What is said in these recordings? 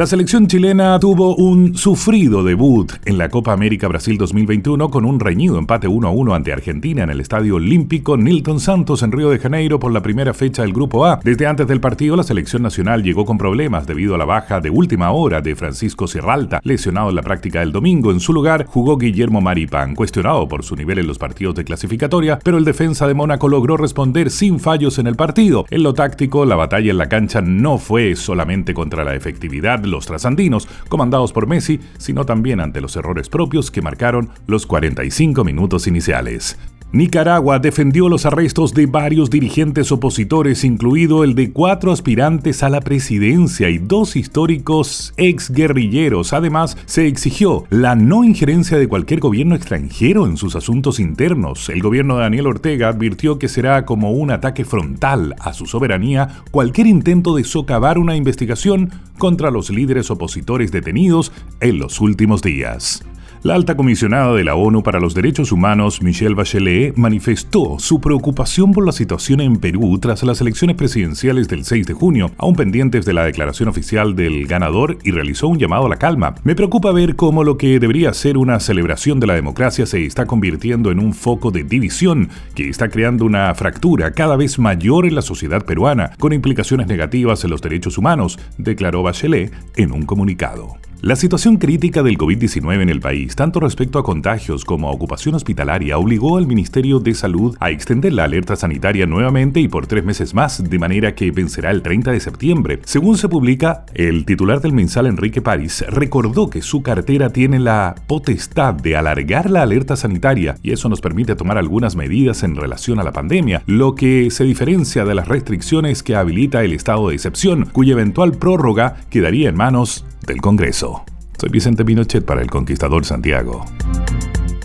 La selección chilena tuvo un sufrido debut en la Copa América Brasil 2021 con un reñido empate 1 a 1 ante Argentina en el Estadio Olímpico Nilton Santos en Río de Janeiro por la primera fecha del Grupo A. Desde antes del partido, la selección nacional llegó con problemas debido a la baja de última hora de Francisco Sierralta, lesionado en la práctica del domingo. En su lugar jugó Guillermo Maripán, cuestionado por su nivel en los partidos de clasificatoria, pero el defensa de Mónaco logró responder sin fallos en el partido. En lo táctico, la batalla en la cancha no fue solamente contra la efectividad los trasandinos, comandados por Messi, sino también ante los errores propios que marcaron los 45 minutos iniciales. Nicaragua defendió los arrestos de varios dirigentes opositores, incluido el de cuatro aspirantes a la presidencia y dos históricos exguerrilleros. Además, se exigió la no injerencia de cualquier gobierno extranjero en sus asuntos internos. El gobierno de Daniel Ortega advirtió que será como un ataque frontal a su soberanía cualquier intento de socavar una investigación contra los líderes opositores detenidos en los últimos días. La alta comisionada de la ONU para los Derechos Humanos, Michelle Bachelet, manifestó su preocupación por la situación en Perú tras las elecciones presidenciales del 6 de junio, aún pendientes de la declaración oficial del ganador, y realizó un llamado a la calma. Me preocupa ver cómo lo que debería ser una celebración de la democracia se está convirtiendo en un foco de división que está creando una fractura cada vez mayor en la sociedad peruana, con implicaciones negativas en los derechos humanos, declaró Bachelet en un comunicado. La situación crítica del COVID-19 en el país, tanto respecto a contagios como a ocupación hospitalaria, obligó al Ministerio de Salud a extender la alerta sanitaria nuevamente y por tres meses más, de manera que vencerá el 30 de septiembre. Según se publica, el titular del mensal Enrique París recordó que su cartera tiene la potestad de alargar la alerta sanitaria y eso nos permite tomar algunas medidas en relación a la pandemia, lo que se diferencia de las restricciones que habilita el estado de excepción, cuya eventual prórroga quedaría en manos del Congreso. Soy Vicente Pinochet para El Conquistador Santiago.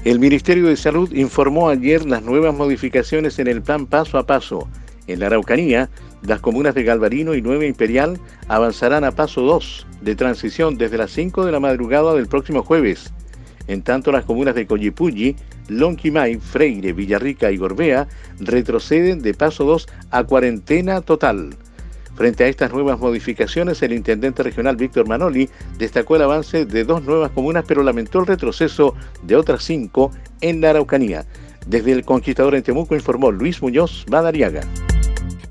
El Ministerio de Salud informó ayer las nuevas modificaciones en el plan paso a paso. En la Araucanía, las comunas de Galvarino y Nueva Imperial avanzarán a paso 2 de transición desde las 5 de la madrugada del próximo jueves. En tanto, las comunas de Coyipulli, Lonquimay, Freire, Villarrica y Gorbea retroceden de paso 2 a cuarentena total. Frente a estas nuevas modificaciones, el intendente regional Víctor Manoli destacó el avance de dos nuevas comunas, pero lamentó el retroceso de otras cinco en la Araucanía. Desde el Conquistador en Temuco informó Luis Muñoz Madariaga.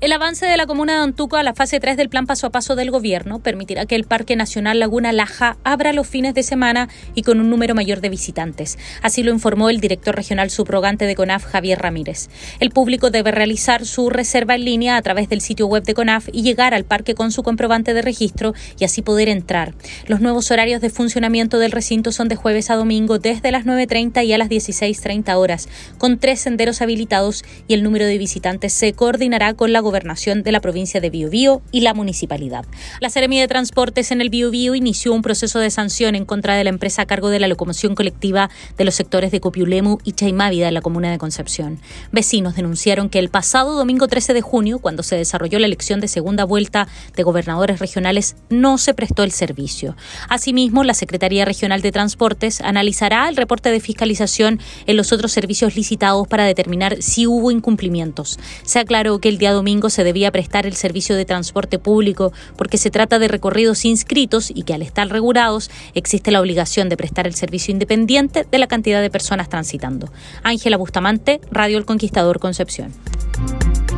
El avance de la comuna de Antuco a la fase 3 del plan paso a paso del gobierno permitirá que el Parque Nacional Laguna Laja abra los fines de semana y con un número mayor de visitantes. Así lo informó el director regional subrogante de CONAF, Javier Ramírez. El público debe realizar su reserva en línea a través del sitio web de CONAF y llegar al parque con su comprobante de registro y así poder entrar. Los nuevos horarios de funcionamiento del recinto son de jueves a domingo desde las 9.30 y a las 16.30 horas, con tres senderos habilitados y el número de visitantes se coordinará con la gobernación de la provincia de Biobío y la municipalidad. La Seremi de Transportes en el Biobío inició un proceso de sanción en contra de la empresa a cargo de la locomoción colectiva de los sectores de Copiulemu y Chaimávida en la comuna de Concepción. Vecinos denunciaron que el pasado domingo 13 de junio, cuando se desarrolló la elección de segunda vuelta de gobernadores regionales, no se prestó el servicio. Asimismo, la Secretaría Regional de Transportes analizará el reporte de fiscalización en los otros servicios licitados para determinar si hubo incumplimientos. Se aclaró que el día domingo se debía prestar el servicio de transporte público porque se trata de recorridos inscritos y que al estar regulados existe la obligación de prestar el servicio independiente de la cantidad de personas transitando. Ángela Bustamante, Radio El Conquistador Concepción.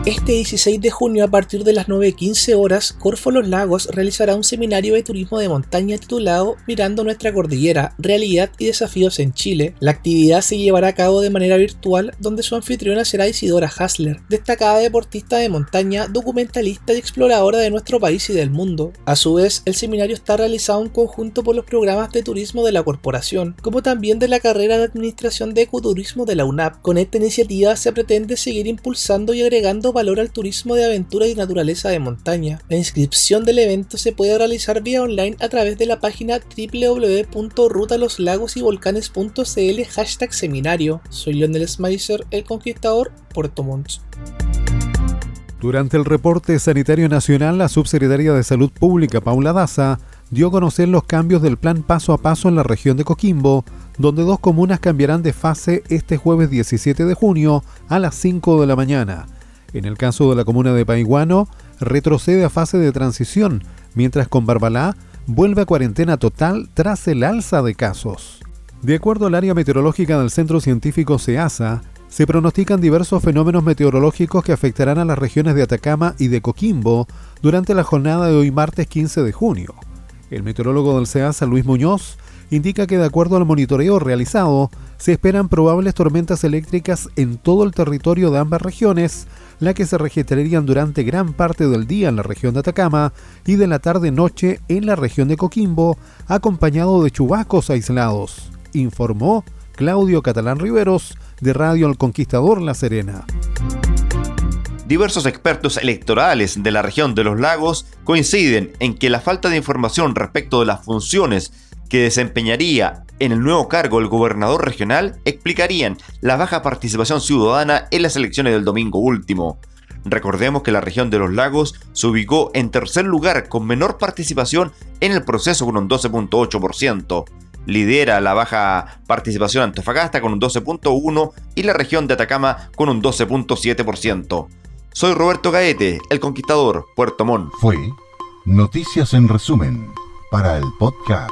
Este 16 de junio, a partir de las 9.15 horas, Corfo Los Lagos realizará un seminario de turismo de montaña titulado Mirando nuestra cordillera, realidad y desafíos en Chile. La actividad se llevará a cabo de manera virtual, donde su anfitriona será Isidora Hasler, destacada deportista de montaña, documentalista y exploradora de nuestro país y del mundo. A su vez, el seminario está realizado en conjunto por los programas de turismo de la corporación, como también de la carrera de Administración de Ecoturismo de la UNAP. Con esta iniciativa se pretende seguir impulsando y agregando valor al turismo de aventura y naturaleza de montaña. La inscripción del evento se puede realizar vía online a través de la página www.rutaloslagosyvolcanes.cl hashtag seminario. Soy Lionel Smeiser, el conquistador, Puerto Montt. Durante el reporte sanitario nacional, la subsecretaria de Salud Pública, Paula Daza, dio a conocer los cambios del plan paso a paso en la región de Coquimbo, donde dos comunas cambiarán de fase este jueves 17 de junio a las 5 de la mañana. En el caso de la comuna de Paiguano, retrocede a fase de transición, mientras con Barbalá vuelve a cuarentena total tras el alza de casos. De acuerdo al área meteorológica del Centro Científico SEASA, se pronostican diversos fenómenos meteorológicos que afectarán a las regiones de Atacama y de Coquimbo durante la jornada de hoy martes 15 de junio. El meteorólogo del SEASA, Luis Muñoz, indica que de acuerdo al monitoreo realizado, se esperan probables tormentas eléctricas en todo el territorio de ambas regiones, la que se registrarían durante gran parte del día en la región de Atacama y de la tarde-noche en la región de Coquimbo, acompañado de chubascos aislados, informó Claudio Catalán Riveros de Radio El Conquistador La Serena. Diversos expertos electorales de la región de los lagos coinciden en que la falta de información respecto de las funciones que desempeñaría en el nuevo cargo el gobernador regional explicarían la baja participación ciudadana en las elecciones del domingo último. Recordemos que la región de los lagos se ubicó en tercer lugar con menor participación en el proceso con un 12.8%. Lidera la baja participación Antofagasta con un 12.1% y la región de Atacama con un 12.7%. Soy Roberto Gaete, el conquistador, Puerto Montt. Fue Noticias en resumen para el podcast.